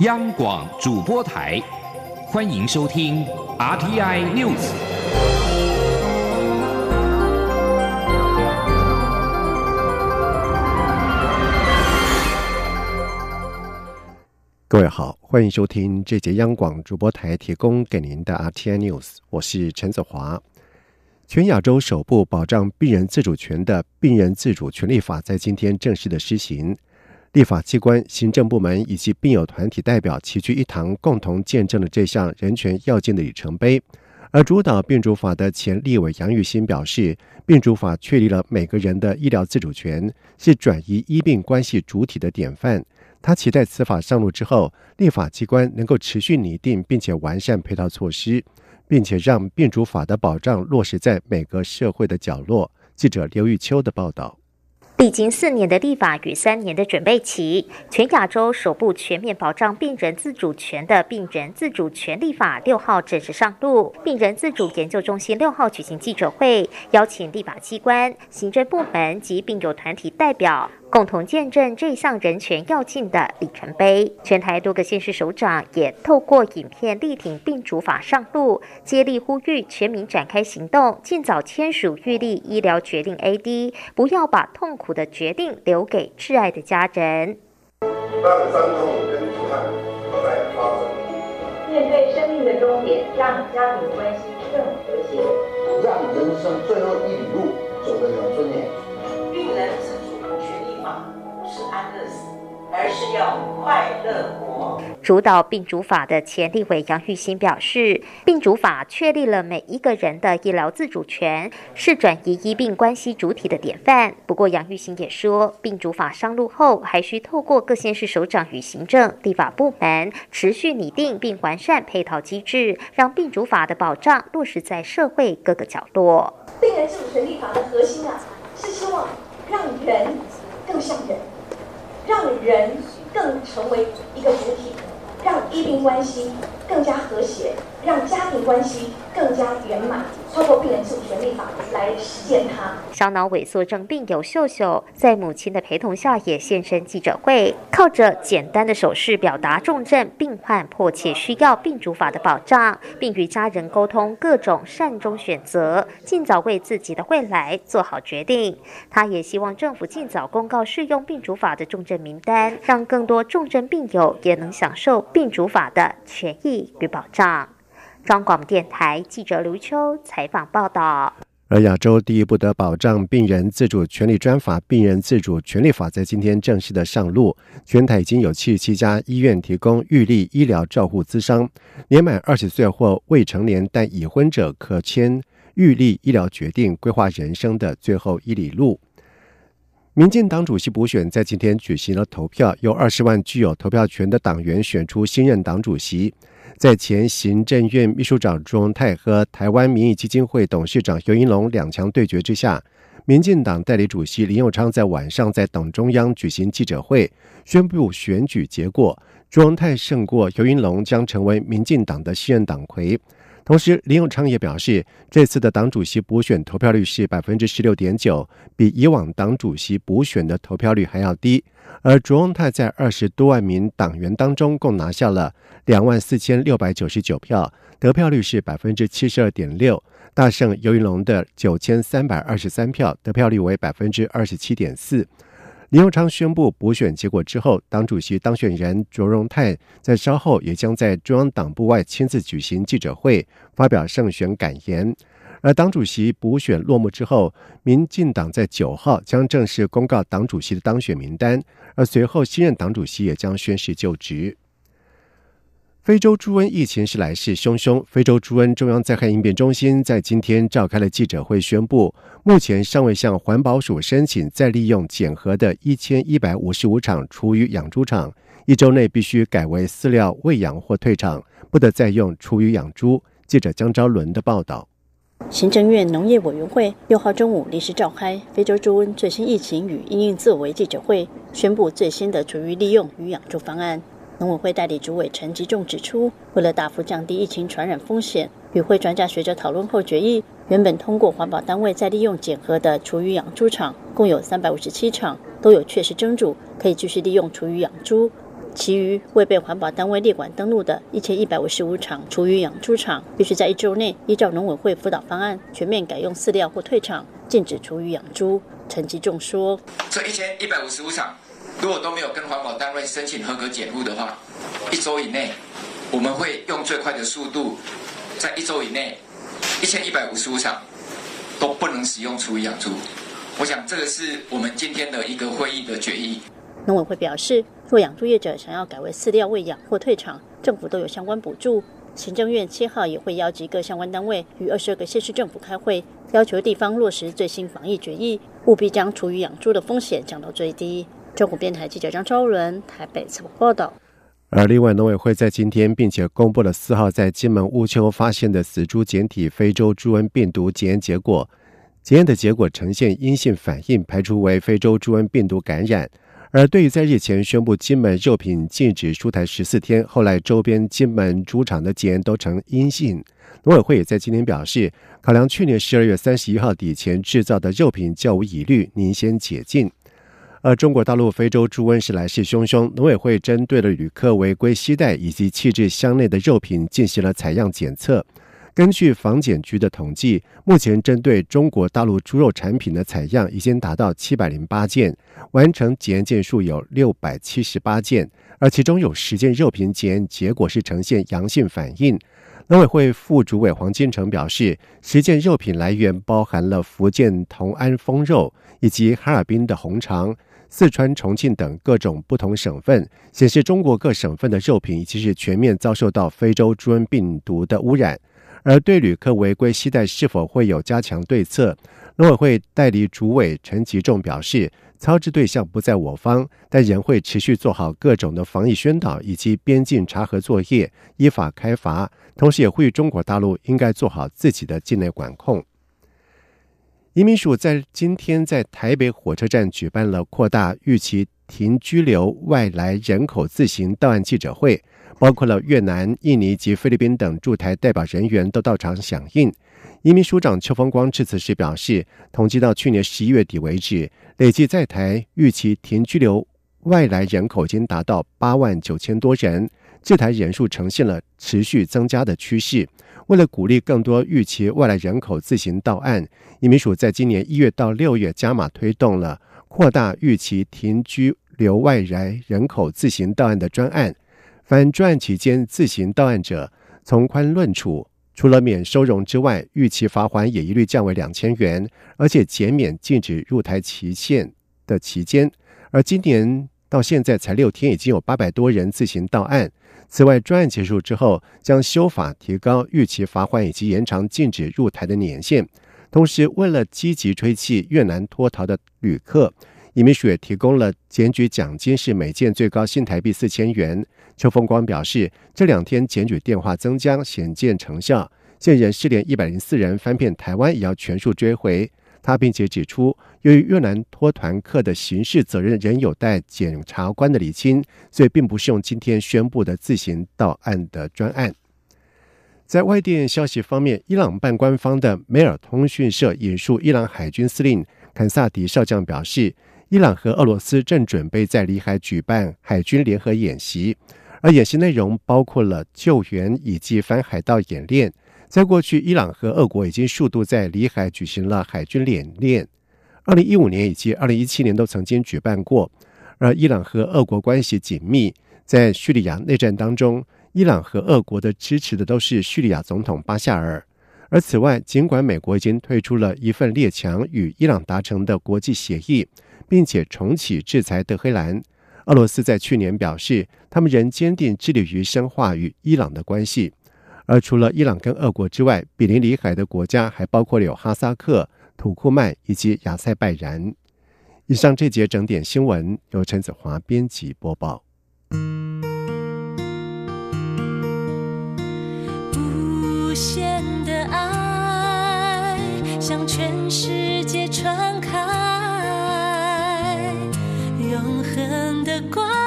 央广主播台，欢迎收听 RTI News。各位好，欢迎收听这节央广主播台提供给您的 RTI News，我是陈子华。全亚洲首部保障病人自主权的《病人自主权利法》在今天正式的施行。立法机关、行政部门以及病友团体代表齐聚一堂，共同见证了这项人权要件的里程碑。而主导病主法的前立委杨玉新表示，病主法确立了每个人的医疗自主权，是转移医病关系主体的典范。他期待此法上路之后，立法机关能够持续拟定并且完善配套措施，并且让病主法的保障落实在每个社会的角落。记者刘玉秋的报道。历经四年的立法与三年的准备期，全亚洲首部全面保障病人自主权的《病人自主权立法》六号正式上路。病人自主研究中心六号举行记者会，邀请立法机关、行政部门及病友团体代表。共同见证这项人权要进的里程碑。全台多个县市首长也透过影片力挺并主法上路，接力呼吁全民展开行动，尽早签署预立医疗决定 AD，不要把痛苦的决定留给挚爱的家人。当伤痛跟遗憾不再发生，面对生命的终点，让家庭关系更和谐，让人生最后一里路走得有尊严。病人而是要快乐活。主导病主法的前立委杨玉新表示，病主法确立了每一个人的医疗自主权，是转移医病关系主体的典范。不过，杨玉新也说，病主法上路后，还需透过各县市首长与行政、立法部门持续拟定并完善配套机制，让病主法的保障落实在社会各个角落。病人自主权利法的核心啊，是希望让人更像人。让人更成为一个主体，让医病关系更加和谐，让家庭关系更加圆满。透过病人自主权利法来实践它。小脑萎缩症病友秀秀在母亲的陪同下也现身记者会，靠着简单的手势表达重症病患迫切需要病主法的保障，并与家人沟通各种善终选择，尽早为自己的未来做好决定。他也希望政府尽早公告适用病主法的重症名单，让更多重症病友也能享受病主法的权益与保障。中广电台记者刘秋采访报道。而亚洲第一部的保障病人自主权利专法《病人自主权利法》在今天正式的上路，全台已经有七十七家医院提供预立医疗照护资商，年满二十岁或未成年但已婚者可签预立医疗决定，规划人生的最后一里路。民进党主席补选在今天举行了投票，由二十万具有投票权的党员选出新任党主席。在前行政院秘书长朱荣泰和台湾民意基金会董事长尤银龙两强对决之下，民进党代理主席林佑昌在晚上在党中央举行记者会，宣布选举结果，朱荣泰胜过尤银龙，将成为民进党的新任党魁。同时，林永昌也表示，这次的党主席补选投票率是百分之十六点九，比以往党主席补选的投票率还要低。而卓荣泰在二十多万名党员当中，共拿下了两万四千六百九十九票，得票率是百分之七十二点六，大胜尤云龙的九千三百二十三票，得票率为百分之二十七点四。林永昌宣布补选结果之后，党主席当选人卓荣泰在稍后也将在中央党部外亲自举行记者会，发表胜选感言。而党主席补选落幕之后，民进党在九号将正式公告党主席的当选名单，而随后新任党主席也将宣誓就职。非洲猪瘟疫情是来势汹汹，非洲猪瘟中央灾害应变中心在今天召开了记者会，宣布目前尚未向环保署申请再利用检核的一千一百五十五场厨余养猪场，一周内必须改为饲料喂养或退场，不得再用厨余养猪。记者江昭伦的报道。行政院农业委员会六号中午临时召开非洲猪瘟最新疫情与应运作为记者会，宣布最新的厨余利用与养猪方案。农委会代理主委陈吉仲指出，为了大幅降低疫情传染风险，与会专家学者讨论后决议，原本通过环保单位再利用检核的厨余养猪场，共有三百五十七场都有确实蒸煮，可以继续利用厨余养猪。其余未被环保单位列管登录的一千一百五十五场厨余养猪场，必须在一周内依照农委会辅导方案，全面改用饲料或退场，禁止厨余养猪。陈吉仲说：“这一千一百五十五场，如果都没有跟环保单位申请合格减污的话，一周以内，我们会用最快的速度，在一周以内，一千一百五十五场都不能使用厨余养猪。我想这个是我们今天的一个会议的决议。”农委会表示，若养猪业者想要改为饲料喂养或退场，政府都有相关补助。行政院七号也会邀集各相关单位与二十二个县市政府开会，要求地方落实最新防疫决议，务必将厨余养猪的风险降到最低。中国电台记者张昭伦台北采访报道。而另外，农委会在今天并且公布了四号在金门乌丘发现的死猪检体非洲猪瘟病毒检验结果，检验的结果呈现阴性反应，排除为非洲猪瘟病毒感染。而对于在日前宣布金门肉品禁止出台十四天，后来周边金门猪场的检验都呈阴性，农委会也在今天表示，考量去年十二月三十一号底前制造的肉品较无疑虑，您先解禁。而中国大陆非洲猪瘟是来势汹汹，农委会针对了旅客违规携带以及弃置箱内的肉品进行了采样检测。根据防检局的统计，目前针对中国大陆猪肉产品的采样已经达到七百零八件，完成检验件数有六百七十八件，而其中有十件肉品检验结果是呈现阳性反应。农委会副主委黄金城表示，十件肉品来源包含了福建同安丰肉以及哈尔滨的红肠、四川重庆等各种不同省份，显示中国各省份的肉品已经是全面遭受到非洲猪瘟病毒的污染。而对旅客违规携带是否会有加强对策？农委会代理主委陈吉仲表示，操之对象不在我方，但仍会持续做好各种的防疫宣导以及边境查核作业，依法开罚。同时，也呼吁中国大陆应该做好自己的境内管控。移民署在今天在台北火车站举办了扩大预期停居留外来人口自行到案记者会。包括了越南、印尼及菲律宾等驻台代表人员都到场响应。移民署长邱风光致辞时表示，统计到去年十一月底为止，累计在台预期停居留外来人口已经达到八万九千多人，这台人数呈现了持续增加的趋势。为了鼓励更多预期外来人口自行到案，移民署在今年一月到六月加码推动了扩大预期停居留外来人口自行到案的专案。凡专案期间自行到案者，从宽论处，除了免收容之外，预期罚款也一律降为两千元，而且减免禁止入台期限的期间。而今年到现在才六天，已经有八百多人自行到案。此外，专案结束之后，将修法提高逾期罚款以及延长禁止入台的年限。同时，为了积极吹气越南脱逃的旅客。移民署也提供了检举奖金，是每件最高新台币四千元。邱风光表示，这两天检举电话增加，显见成效。现人失联一百零四人翻遍台湾，也要全数追回。他并且指出，由于越南脱团客的刑事责任仍有待检察官的厘清，所以并不适用今天宣布的自行到案的专案。在外电消息方面，伊朗半官方的梅尔通讯社引述伊朗海军司令坎萨迪少将表示。伊朗和俄罗斯正准备在里海举办海军联合演习，而演习内容包括了救援以及反海盗演练。在过去，伊朗和俄国已经数度在里海举行了海军演练，二零一五年以及二零一七年都曾经举办过。而伊朗和俄国关系紧密，在叙利亚内战当中，伊朗和俄国的支持的都是叙利亚总统巴夏尔。而此外，尽管美国已经退出了一份列强与伊朗达成的国际协议。并且重启制裁德黑兰。俄罗斯在去年表示，他们仍坚定致力于深化与伊朗的关系。而除了伊朗跟俄国之外，比邻里海的国家还包括了有哈萨克、土库曼以及亚塞拜然。以上这节整点新闻由陈子华编辑播报。无限的爱向全世界传开。永恒的光。